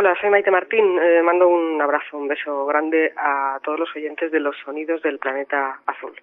Hola, soy Maite Martín. Eh, mando un abrazo, un beso grande a todos los oyentes de los sonidos del planeta azul.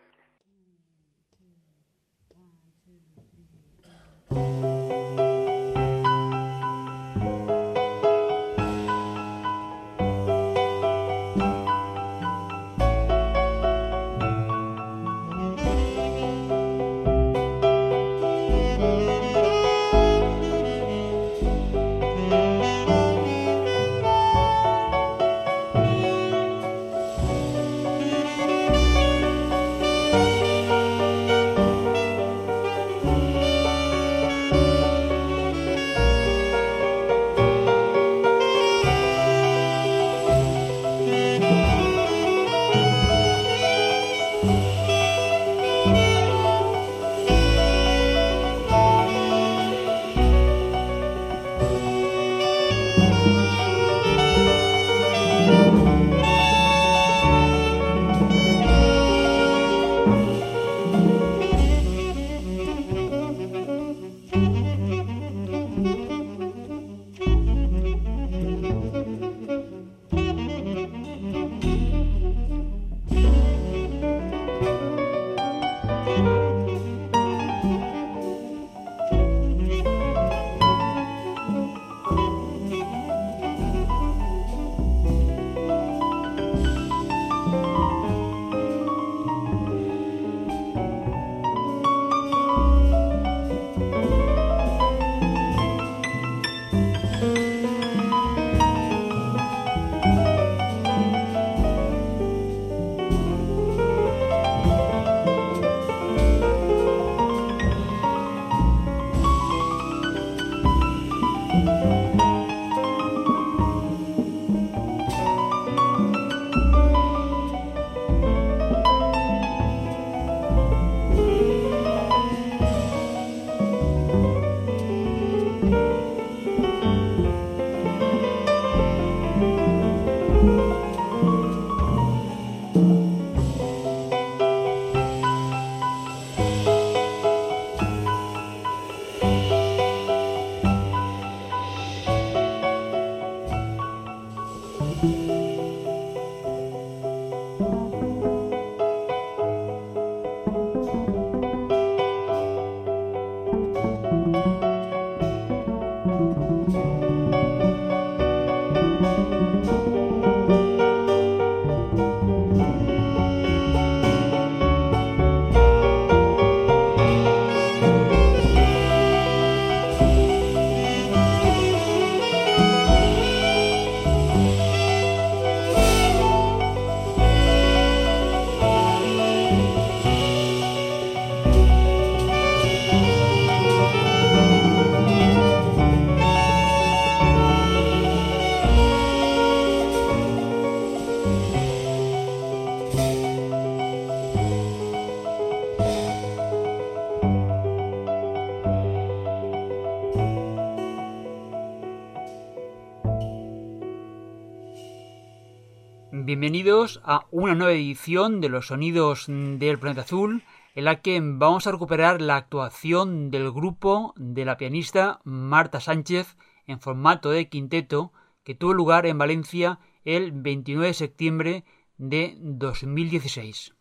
Bienvenidos a una nueva edición de los sonidos del planeta azul, en la que vamos a recuperar la actuación del grupo de la pianista Marta Sánchez en formato de quinteto que tuvo lugar en Valencia el 29 de septiembre de 2016.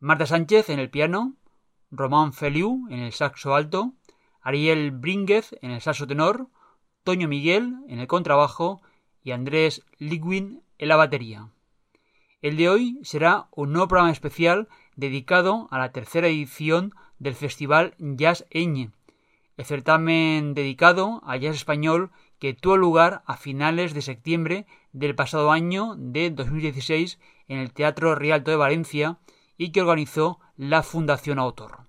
Marta Sánchez en el piano, Román Feliu en el saxo alto, Ariel Brínguez en el saxo tenor, Toño Miguel en el contrabajo y Andrés Ligwin en la batería. El de hoy será un nuevo programa especial dedicado a la tercera edición del Festival Jazz Eñe, el certamen dedicado a jazz español que tuvo lugar a finales de septiembre del pasado año de 2016 en el Teatro Rialto de Valencia y que organizó la Fundación Autor.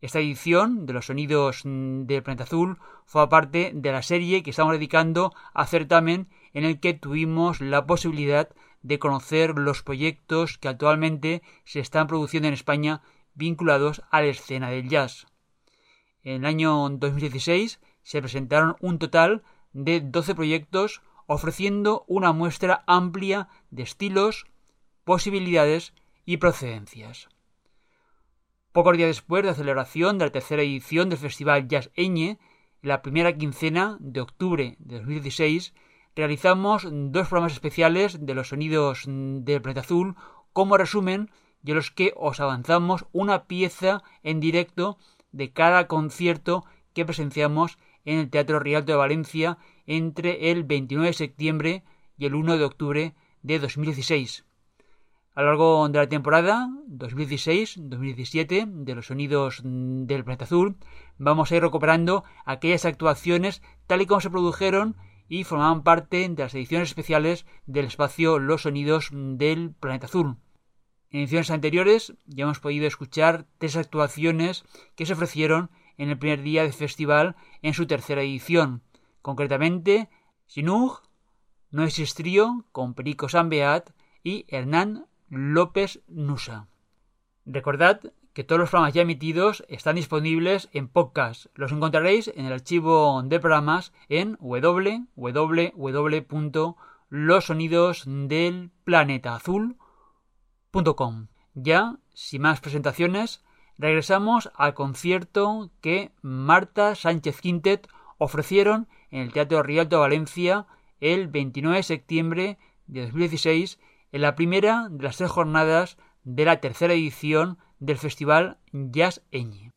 Esta edición de los sonidos del planeta azul fue parte de la serie que estamos dedicando a certamen en el que tuvimos la posibilidad de conocer los proyectos que actualmente se están produciendo en España vinculados a la escena del jazz. En el año 2016 se presentaron un total de 12 proyectos ofreciendo una muestra amplia de estilos, posibilidades y procedencias. Pocos días después de la celebración de la tercera edición del Festival Jazz Eñe, la primera quincena de octubre de 2016, realizamos dos programas especiales de los sonidos del planeta azul como resumen de los que os avanzamos una pieza en directo de cada concierto que presenciamos en el Teatro Rialto de Valencia entre el 29 de septiembre y el 1 de octubre de 2016. A lo largo de la temporada 2016-2017 de los sonidos del planeta azul, vamos a ir recuperando aquellas actuaciones tal y como se produjeron y formaban parte de las ediciones especiales del espacio Los Sonidos del Planeta Azul. En ediciones anteriores ya hemos podido escuchar tres actuaciones que se ofrecieron en el primer día del festival en su tercera edición, concretamente Sinug, Noises Trio con Perico Sambeat y Hernán López Nusa. Recordad que todos los programas ya emitidos están disponibles en podcast. Los encontraréis en el archivo de programas en www.losonidosdelplanetaazul.com. Ya, sin más presentaciones, regresamos al concierto que Marta Sánchez Quintet ofrecieron en el Teatro Rialto Valencia el 29 de septiembre de 2016 en la primera de las tres jornadas de la tercera edición del Festival Jazz Eñe.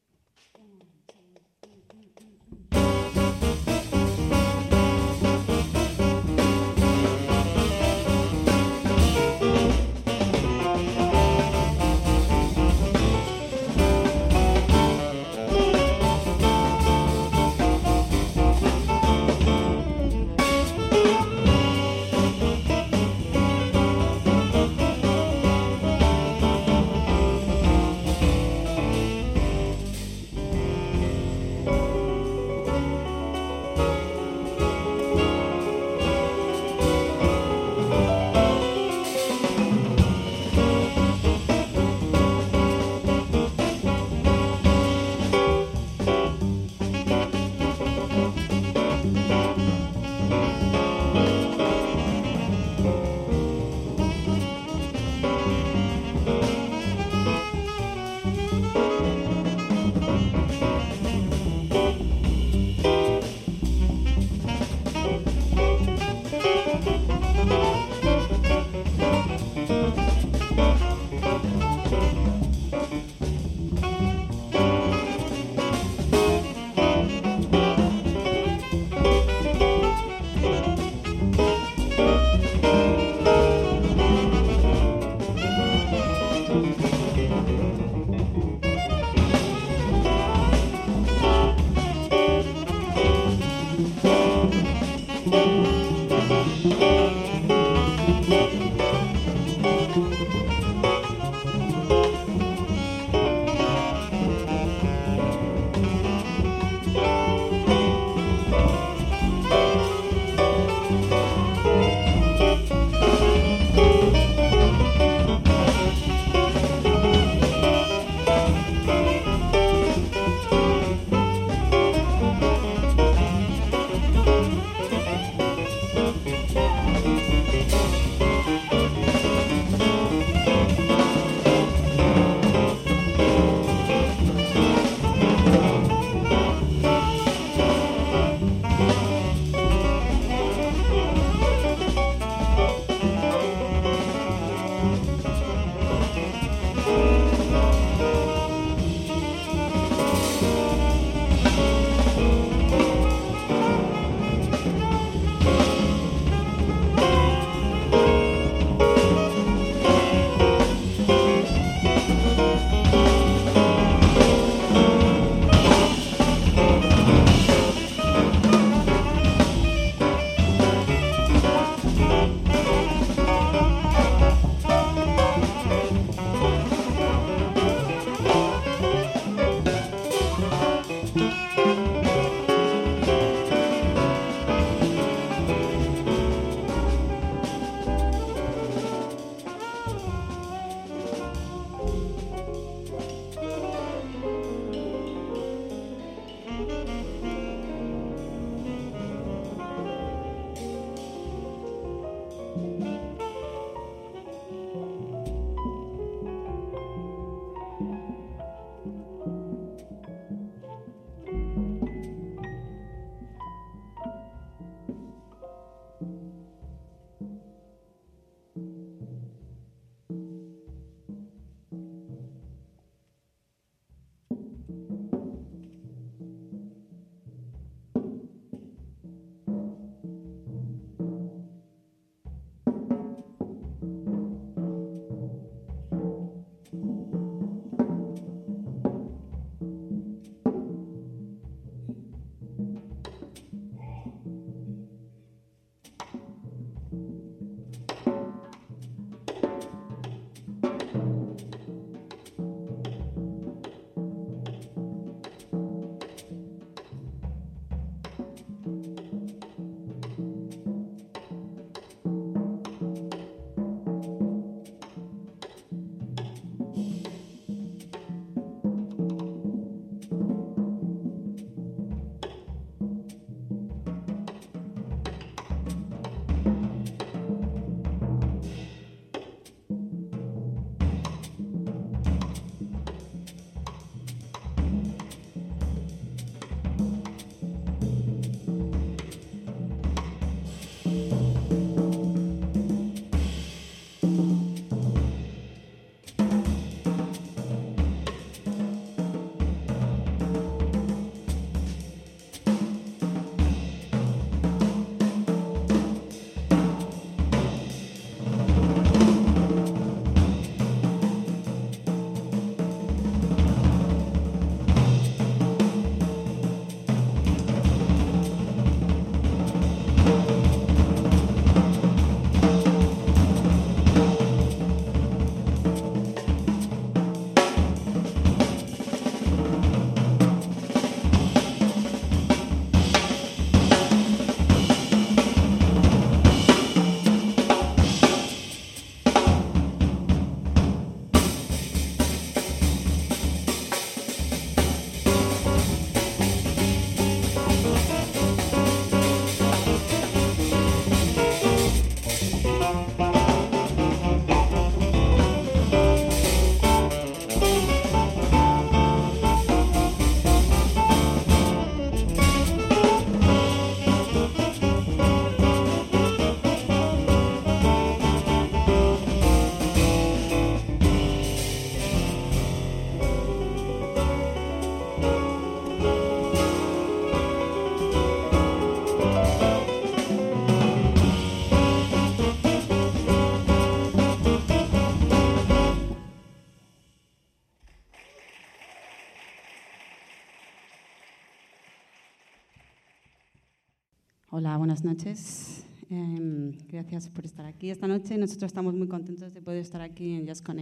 Buenas noches. Em, gracias por estar aquí esta noche. Nosotros estamos muy contentos de poder estar aquí en Jazz con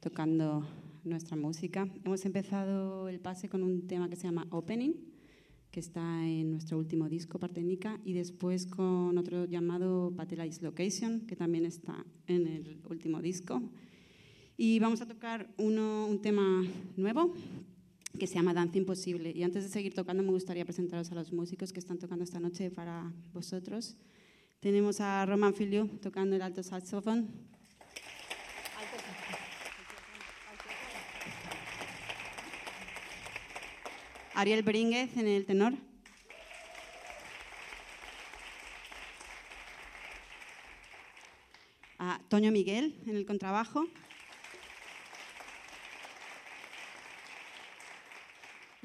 tocando nuestra música. Hemos empezado el pase con un tema que se llama Opening, que está en nuestro último disco, Partenica, y después con otro llamado Patela Location, que también está en el último disco. Y vamos a tocar uno, un tema nuevo que se llama Danza Imposible. Y antes de seguir tocando, me gustaría presentaros a los músicos que están tocando esta noche para vosotros. Tenemos a Roman Filiu tocando el alto saxofón. Ariel Berínguez en el tenor. A Toño Miguel en el contrabajo.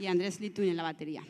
Y Andrés Litun en la batería.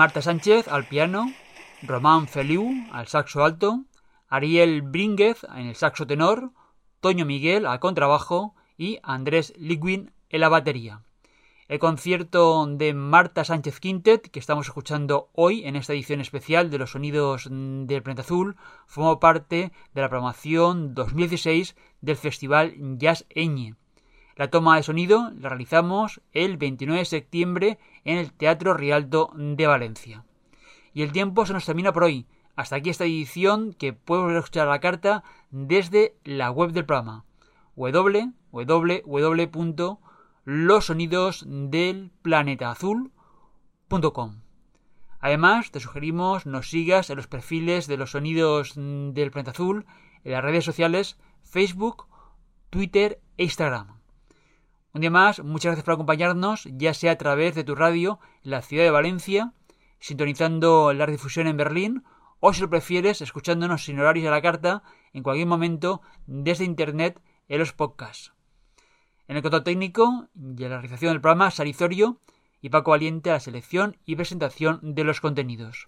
Marta Sánchez al piano, Román Feliu al saxo alto, Ariel Brínguez en el saxo tenor, Toño Miguel al contrabajo y Andrés Ligwin en la batería. El concierto de Marta Sánchez Quintet, que estamos escuchando hoy en esta edición especial de los sonidos del Planeta Azul, formó parte de la programación 2016 del Festival Jazz Eñe. La toma de sonido la realizamos el 29 de septiembre en el Teatro Rialto de Valencia. Y el tiempo se nos termina por hoy. Hasta aquí esta edición que puedes escuchar la carta desde la web del programa www los sonidos del planeta azul.com. Además, te sugerimos nos sigas en los perfiles de los sonidos del planeta azul en las redes sociales Facebook, Twitter e Instagram. Un día más, muchas gracias por acompañarnos, ya sea a través de tu radio en la ciudad de Valencia, sintonizando la difusión en Berlín, o si lo prefieres, escuchándonos sin horarios a la carta en cualquier momento desde Internet en los podcasts. En el control técnico y en la realización del programa, Sarizorio y Paco Valiente a la selección y presentación de los contenidos.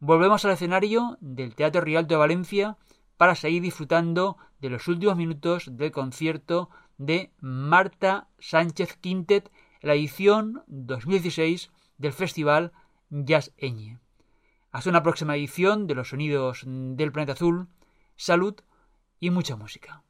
Volvemos al escenario del Teatro Rialto de Valencia para seguir disfrutando de los últimos minutos del concierto de Marta Sánchez Quintet, la edición 2016 del Festival Jazz Eñe. Hasta una próxima edición de los sonidos del planeta azul, salud y mucha música.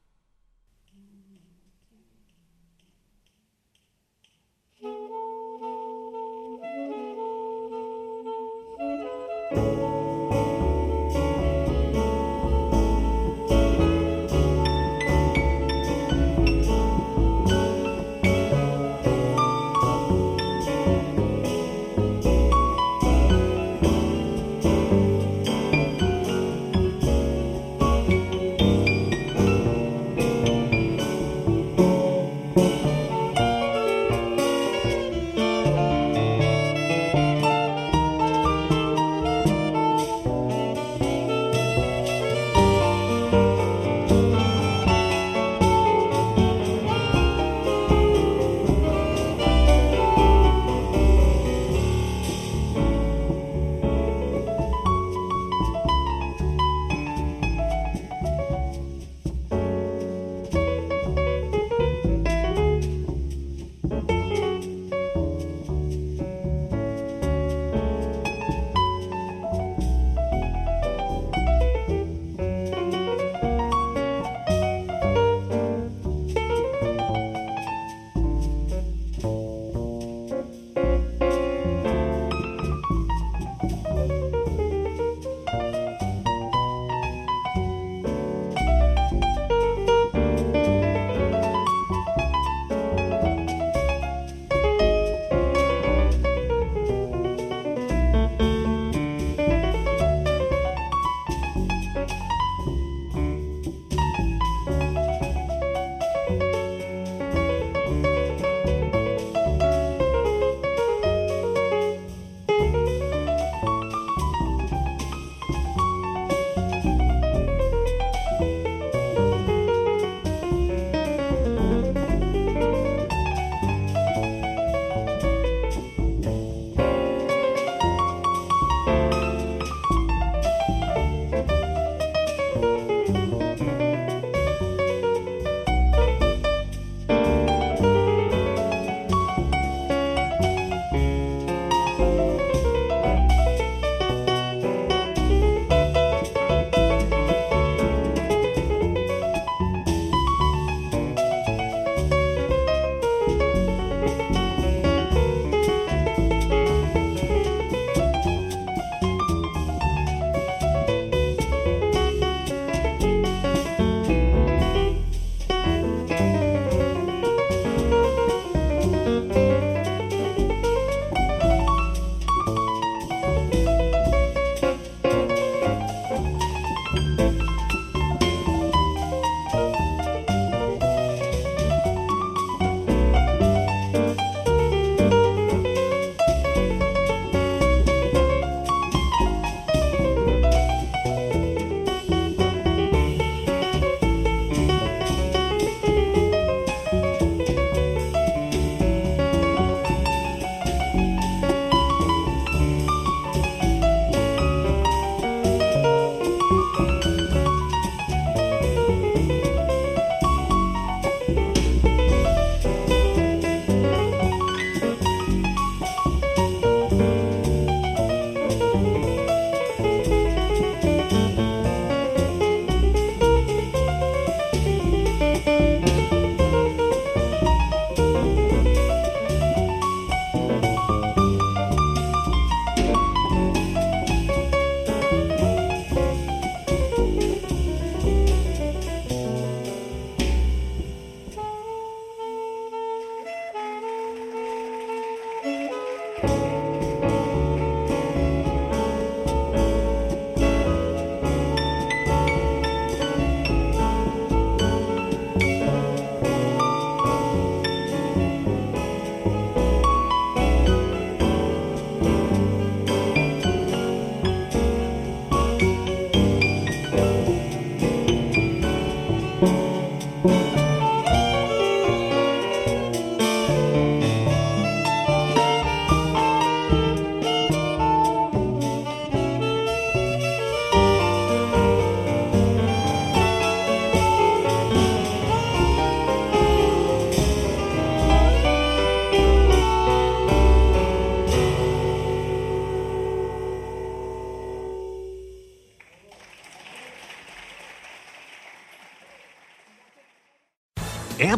you